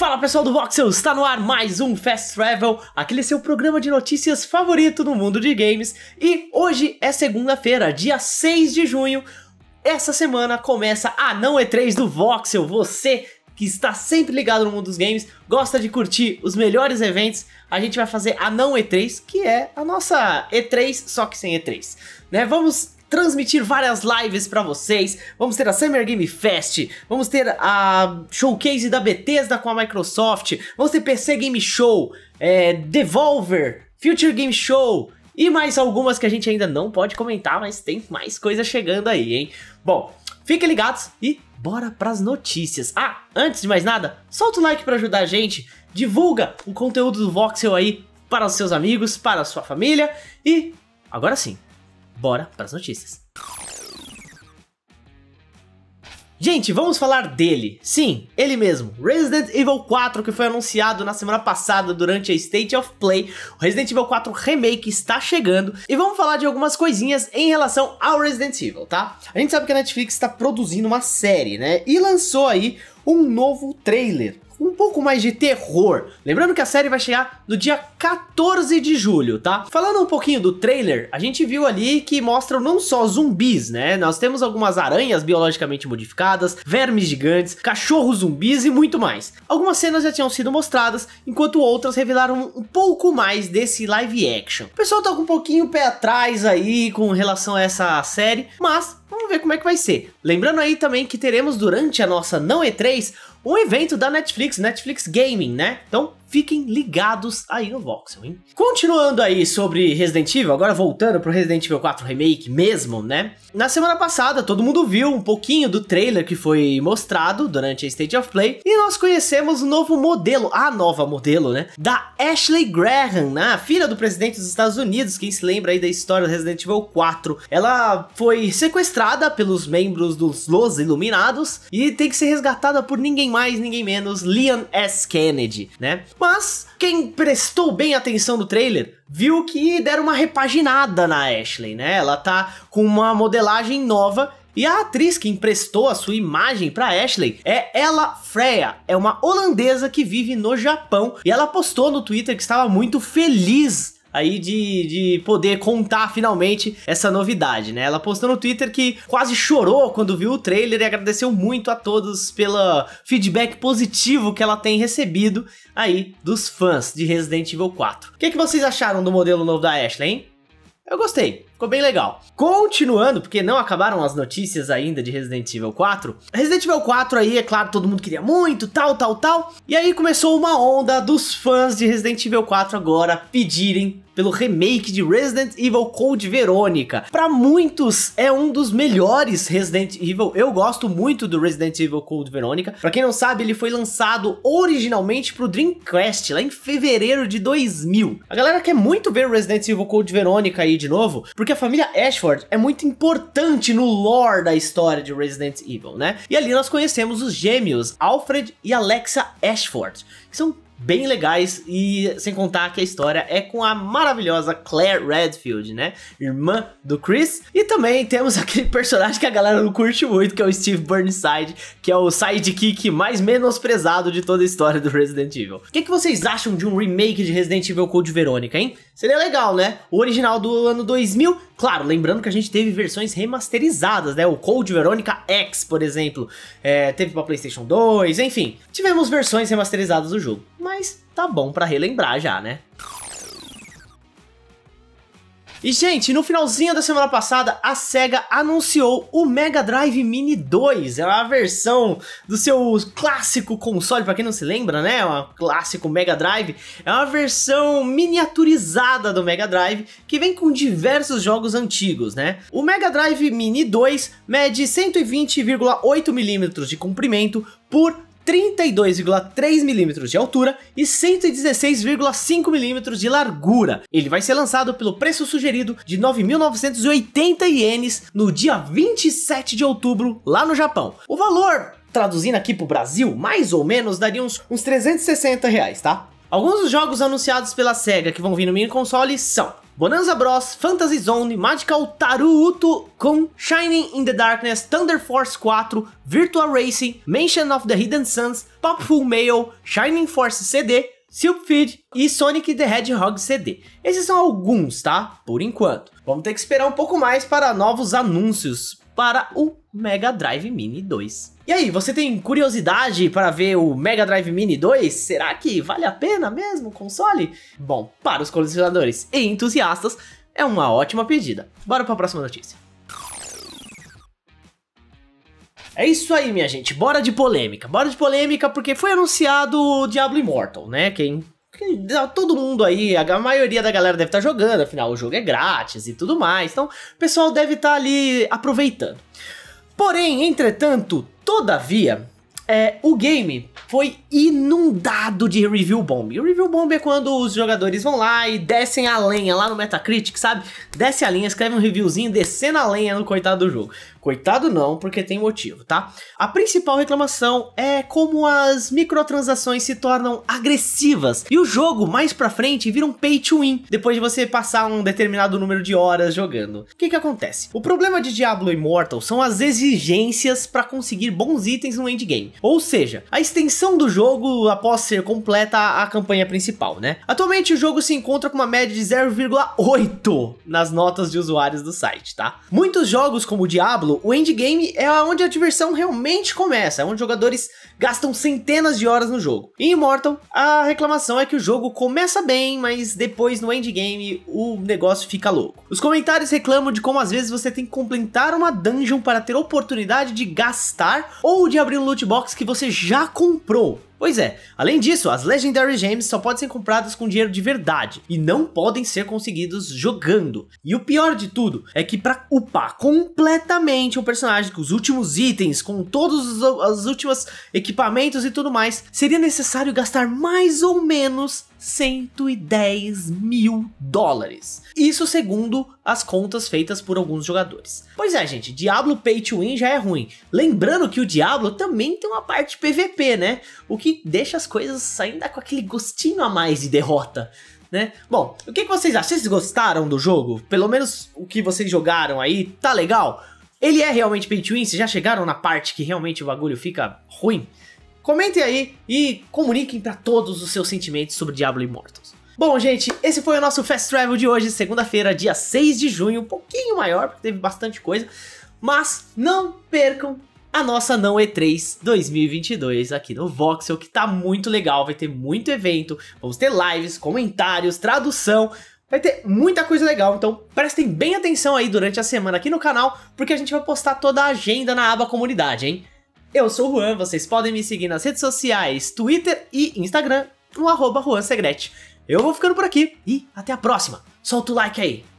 Fala pessoal do Voxel, está no ar mais um Fast Travel, aquele seu programa de notícias favorito no mundo de games. E hoje é segunda-feira, dia 6 de junho. Essa semana começa a não E3 do Voxel. Você que está sempre ligado no mundo dos games, gosta de curtir os melhores eventos, a gente vai fazer a não E3, que é a nossa E3, só que sem E3. Né? Vamos transmitir várias lives para vocês. Vamos ter a Summer Game Fest, vamos ter a showcase da Bethesda com a Microsoft, vamos ter PC Game Show, é, Devolver, Future Game Show e mais algumas que a gente ainda não pode comentar, mas tem mais coisa chegando aí, hein? Bom, fiquem ligados e bora pras notícias. Ah, antes de mais nada, solta o like para ajudar a gente, divulga o conteúdo do Voxel aí para os seus amigos, para a sua família e agora sim, bora para as notícias. Gente, vamos falar dele. Sim, ele mesmo. Resident Evil 4, que foi anunciado na semana passada durante a State of Play. O Resident Evil 4 Remake está chegando. E vamos falar de algumas coisinhas em relação ao Resident Evil, tá? A gente sabe que a Netflix está produzindo uma série, né? E lançou aí um novo trailer pouco mais de terror. Lembrando que a série vai chegar no dia 14 de julho, tá? Falando um pouquinho do trailer, a gente viu ali que mostram não só zumbis, né? Nós temos algumas aranhas biologicamente modificadas, vermes gigantes, cachorros zumbis e muito mais. Algumas cenas já tinham sido mostradas, enquanto outras revelaram um pouco mais desse live action. O pessoal tá com um pouquinho pé atrás aí com relação a essa série, mas vamos ver como é que vai ser. Lembrando aí também que teremos durante a nossa não E3 um evento da Netflix, Netflix Gaming, né? Então fiquem ligados aí no Voxel, hein? Continuando aí sobre Resident Evil, agora voltando pro Resident Evil 4 Remake mesmo, né? Na semana passada, todo mundo viu um pouquinho do trailer que foi mostrado durante a State of Play e nós conhecemos o novo modelo, a nova modelo, né? Da Ashley Graham, né? Filha do presidente dos Estados Unidos, quem se lembra aí da história do Resident Evil 4. Ela foi sequestrada pelos membros dos Los Iluminados e tem que ser resgatada por ninguém mais, ninguém menos, Leon S. Kennedy, né? Mas quem prestou bem atenção no trailer viu que deram uma repaginada na Ashley, né? Ela tá com uma modelagem nova e a atriz que emprestou a sua imagem para Ashley é Ella Freya, é uma holandesa que vive no Japão e ela postou no Twitter que estava muito feliz aí de, de poder contar finalmente essa novidade, né? Ela postou no Twitter que quase chorou quando viu o trailer e agradeceu muito a todos pelo feedback positivo que ela tem recebido aí dos fãs de Resident Evil 4. O que, que vocês acharam do modelo novo da Ashley, hein? Eu gostei, ficou bem legal. Continuando, porque não acabaram as notícias ainda de Resident Evil 4. Resident Evil 4 aí, é claro, todo mundo queria muito, tal, tal, tal. E aí começou uma onda dos fãs de Resident Evil 4 agora pedirem pelo remake de Resident Evil Code Verônica. Para muitos é um dos melhores Resident Evil. Eu gosto muito do Resident Evil Code Verônica. Para quem não sabe, ele foi lançado originalmente pro Dreamcast lá em fevereiro de 2000. A galera quer muito ver Resident Evil Code Verônica aí de novo, porque a família Ashford é muito importante no lore da história de Resident Evil, né? E ali nós conhecemos os gêmeos Alfred e Alexa Ashford, que são bem legais e sem contar que a história é com a maravilhosa Claire Redfield, né? Irmã do Chris. E também temos aquele personagem que a galera não curte muito, que é o Steve Burnside, que é o sidekick mais menosprezado de toda a história do Resident Evil. O que, que vocês acham de um remake de Resident Evil Code Verônica, hein? Seria legal, né? O original do ano 2000, claro, lembrando que a gente teve versões remasterizadas, né? O Code Verônica X, por exemplo, é, teve pra PlayStation 2, enfim, tivemos versões remasterizadas do jogo. Mas tá bom pra relembrar já, né? E, gente, no finalzinho da semana passada, a SEGA anunciou o Mega Drive Mini 2. É uma versão do seu clássico console, para quem não se lembra, né? É um clássico Mega Drive. É uma versão miniaturizada do Mega Drive que vem com diversos jogos antigos, né? O Mega Drive Mini 2 mede 120,8 milímetros de comprimento por 32,3 milímetros de altura e 116,5 milímetros de largura. Ele vai ser lançado pelo preço sugerido de 9.980 ienes no dia 27 de outubro lá no Japão. O valor traduzindo aqui pro Brasil, mais ou menos daria uns, uns 360 reais, tá? Alguns dos jogos anunciados pela SEGA que vão vir no mini console são Bonanza Bros, Fantasy Zone, Magical Taruto Kun, Shining in the Darkness, Thunder Force 4, Virtua Racing, Mansion of the Hidden Suns, Popful Mail, Shining Force CD, Silpfeed e Sonic the Hedgehog CD. Esses são alguns, tá? Por enquanto. Vamos ter que esperar um pouco mais para novos anúncios para o Mega Drive Mini 2. E aí, você tem curiosidade para ver o Mega Drive Mini 2? Será que vale a pena mesmo o console? Bom, para os colecionadores e entusiastas, é uma ótima pedida. Bora para a próxima notícia. É isso aí, minha gente. Bora de polêmica. Bora de polêmica porque foi anunciado o Diablo Immortal, né? Quem todo mundo aí, a maioria da galera deve estar tá jogando, afinal o jogo é grátis e tudo mais. Então, o pessoal deve estar tá ali aproveitando. Porém, entretanto, todavia, é, o game foi inundado de review bomb. E o review bomb é quando os jogadores vão lá e descem a lenha lá no Metacritic, sabe? Desce a linha, escreve um reviewzinho descendo a lenha no coitado do jogo. Coitado não, porque tem motivo, tá? A principal reclamação é como as microtransações se tornam agressivas e o jogo mais pra frente vira um pay to win depois de você passar um determinado número de horas jogando. O que que acontece? O problema de Diablo Immortal são as exigências para conseguir bons itens no endgame, ou seja, a extensão do jogo após ser completa a campanha principal, né? Atualmente o jogo se encontra com uma média de 0,8 nas notas de usuários do site, tá? Muitos jogos como Diablo o endgame é onde a diversão realmente começa, é onde jogadores gastam centenas de horas no jogo. Em Immortal, a reclamação é que o jogo começa bem, mas depois no endgame o negócio fica louco. Os comentários reclamam de como às vezes você tem que completar uma dungeon para ter oportunidade de gastar ou de abrir um loot box que você já comprou. Pois é, além disso, as Legendary Gems só podem ser compradas com dinheiro de verdade e não podem ser conseguidos jogando. E o pior de tudo é que para upar completamente o personagem com os últimos itens, com todos os, os últimos equipamentos e tudo mais, seria necessário gastar mais ou menos 110 mil dólares. Isso segundo as contas feitas por alguns jogadores. Pois é, gente, Diablo Pay to Win já é ruim. Lembrando que o Diablo também tem uma parte PVP, né? O que deixa as coisas ainda com aquele gostinho a mais de derrota. Né? Bom, o que, vocês acham? Vocês gostaram do jogo? Pelo menos o que vocês jogaram aí, tá legal? Ele é realmente pay to win? Vocês já chegaram na parte que realmente o bagulho fica ruim? Comentem aí e comuniquem para todos os seus sentimentos sobre Diablo Immortals. Bom, gente, esse foi o nosso Fast Travel de hoje, segunda-feira, dia 6 de junho, um pouquinho maior, porque teve bastante coisa. Mas não percam a nossa não E3 2022 aqui no Voxel, que tá muito legal, vai ter muito evento, vamos ter lives, comentários, tradução, vai ter muita coisa legal, então prestem bem atenção aí durante a semana aqui no canal, porque a gente vai postar toda a agenda na aba comunidade, hein? Eu sou o Juan, vocês podem me seguir nas redes sociais, Twitter e Instagram, no arroba Juan. Eu vou ficando por aqui e até a próxima. Solta o like aí.